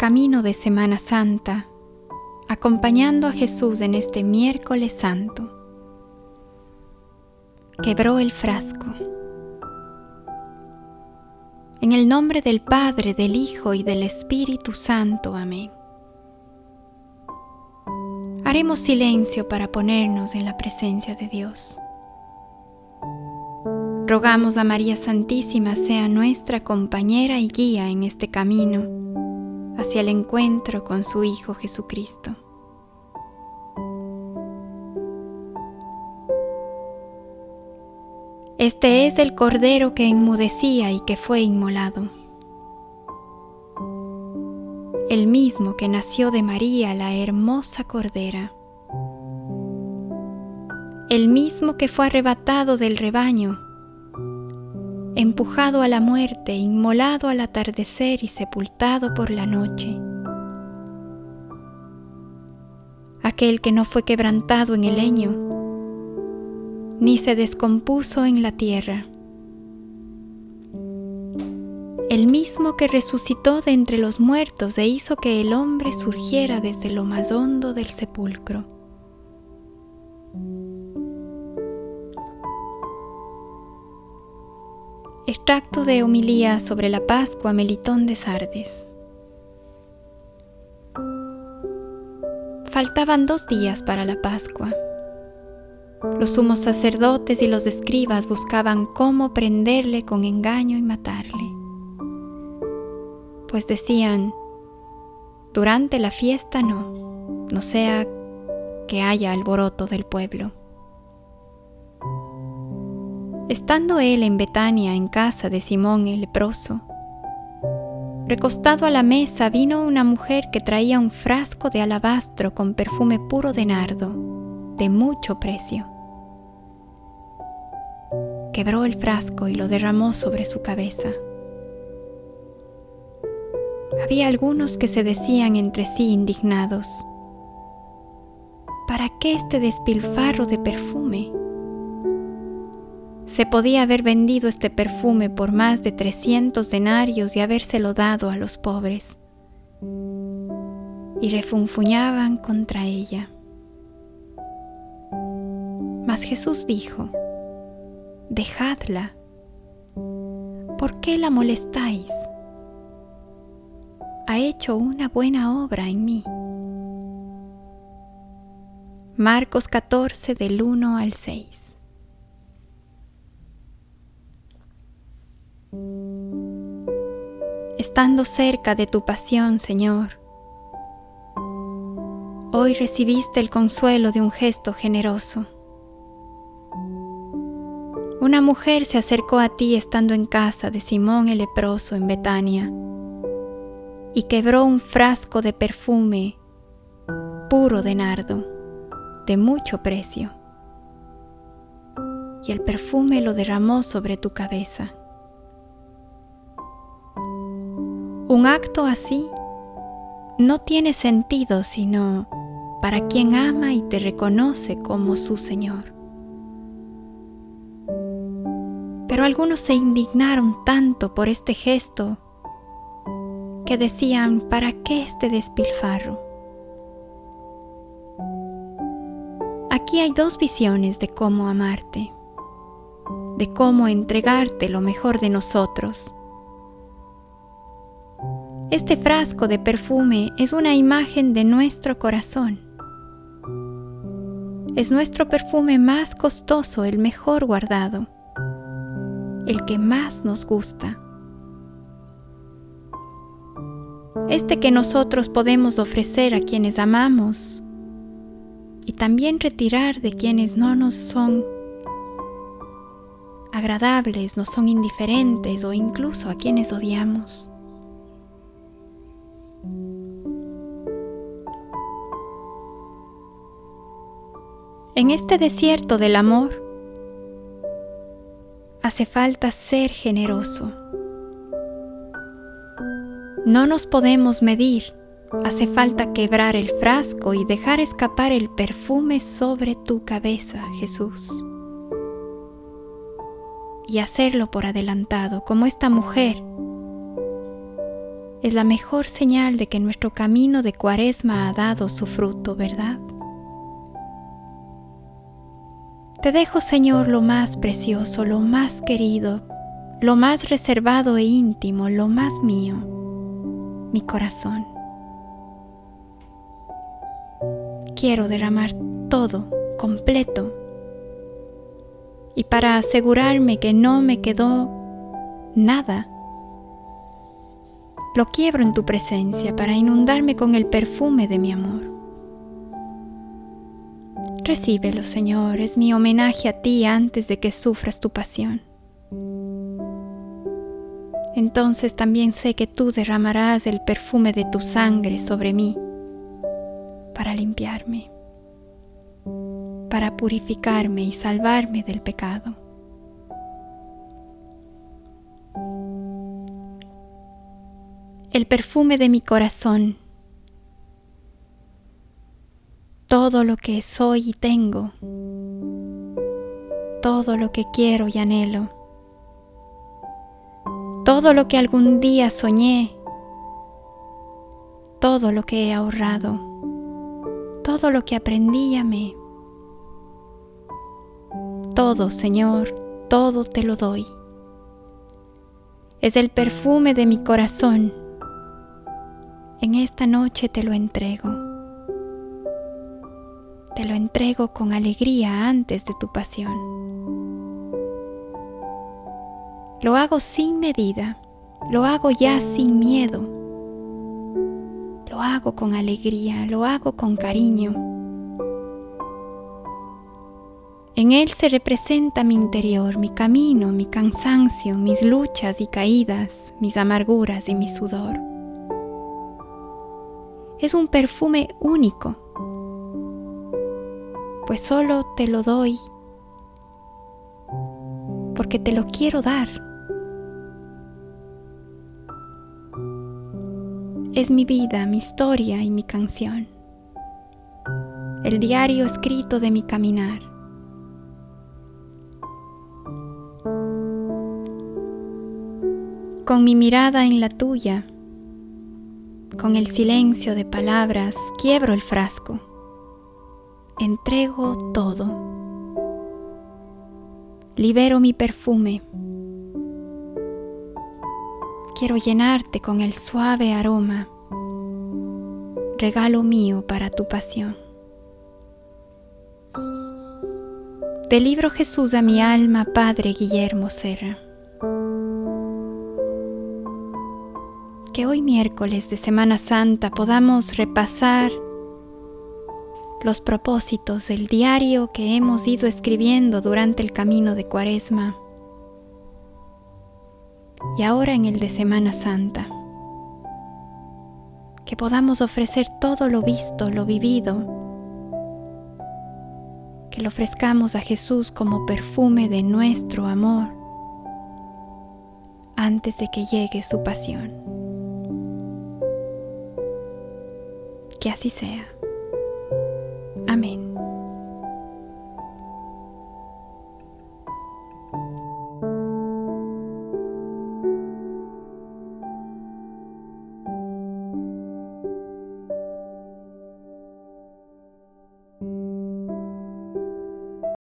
camino de Semana Santa, acompañando a Jesús en este miércoles santo. Quebró el frasco. En el nombre del Padre, del Hijo y del Espíritu Santo. Amén. Haremos silencio para ponernos en la presencia de Dios. Rogamos a María Santísima sea nuestra compañera y guía en este camino hacia el encuentro con su Hijo Jesucristo. Este es el Cordero que enmudecía y que fue inmolado. El mismo que nació de María, la hermosa Cordera. El mismo que fue arrebatado del rebaño empujado a la muerte, inmolado al atardecer y sepultado por la noche. Aquel que no fue quebrantado en el leño, ni se descompuso en la tierra. El mismo que resucitó de entre los muertos e hizo que el hombre surgiera desde lo más hondo del sepulcro. Extracto de homilía sobre la Pascua Melitón de Sardes. Faltaban dos días para la Pascua. Los sumos sacerdotes y los escribas buscaban cómo prenderle con engaño y matarle. Pues decían, durante la fiesta no, no sea que haya alboroto del pueblo. Estando él en Betania, en casa de Simón el leproso, recostado a la mesa vino una mujer que traía un frasco de alabastro con perfume puro de nardo, de mucho precio. Quebró el frasco y lo derramó sobre su cabeza. Había algunos que se decían entre sí indignados, ¿para qué este despilfarro de perfume? Se podía haber vendido este perfume por más de 300 denarios y habérselo dado a los pobres. Y refunfuñaban contra ella. Mas Jesús dijo, Dejadla. ¿Por qué la molestáis? Ha hecho una buena obra en mí. Marcos 14 del 1 al 6. Estando cerca de tu pasión, Señor. Hoy recibiste el consuelo de un gesto generoso. Una mujer se acercó a ti estando en casa de Simón el leproso en Betania y quebró un frasco de perfume puro de nardo, de mucho precio, y el perfume lo derramó sobre tu cabeza. Un acto así no tiene sentido sino para quien ama y te reconoce como su Señor. Pero algunos se indignaron tanto por este gesto que decían, ¿para qué este despilfarro? Aquí hay dos visiones de cómo amarte, de cómo entregarte lo mejor de nosotros este frasco de perfume es una imagen de nuestro corazón. Es nuestro perfume más costoso, el mejor guardado, el que más nos gusta. Este que nosotros podemos ofrecer a quienes amamos y también retirar de quienes no nos son agradables, no son indiferentes o incluso a quienes odiamos. En este desierto del amor hace falta ser generoso. No nos podemos medir, hace falta quebrar el frasco y dejar escapar el perfume sobre tu cabeza, Jesús. Y hacerlo por adelantado, como esta mujer es la mejor señal de que nuestro camino de cuaresma ha dado su fruto, ¿verdad? Te dejo, Señor, lo más precioso, lo más querido, lo más reservado e íntimo, lo más mío, mi corazón. Quiero derramar todo, completo, y para asegurarme que no me quedó nada, lo quiebro en tu presencia para inundarme con el perfume de mi amor. Recíbelo, Señor, es mi homenaje a ti antes de que sufras tu pasión. Entonces también sé que tú derramarás el perfume de tu sangre sobre mí para limpiarme, para purificarme y salvarme del pecado. el perfume de mi corazón, todo lo que soy y tengo, todo lo que quiero y anhelo, todo lo que algún día soñé, todo lo que he ahorrado, todo lo que aprendí y amé. Todo, Señor, todo te lo doy. Es el perfume de mi corazón en esta noche te lo entrego. Te lo entrego con alegría antes de tu pasión. Lo hago sin medida, lo hago ya sin miedo. Lo hago con alegría, lo hago con cariño. En él se representa mi interior, mi camino, mi cansancio, mis luchas y caídas, mis amarguras y mi sudor es un perfume único, pues solo te lo doy porque te lo quiero dar. Es mi vida, mi historia y mi canción, el diario escrito de mi caminar. Con mi mirada en la tuya, con el silencio de palabras quiebro el frasco. Entrego todo. Libero mi perfume. Quiero llenarte con el suave aroma, regalo mío para tu pasión. Del libro Jesús a mi alma, Padre Guillermo Serra. que hoy miércoles de Semana Santa podamos repasar los propósitos del diario que hemos ido escribiendo durante el camino de Cuaresma y ahora en el de Semana Santa. Que podamos ofrecer todo lo visto, lo vivido, que lo ofrezcamos a Jesús como perfume de nuestro amor antes de que llegue su pasión. Que así sea.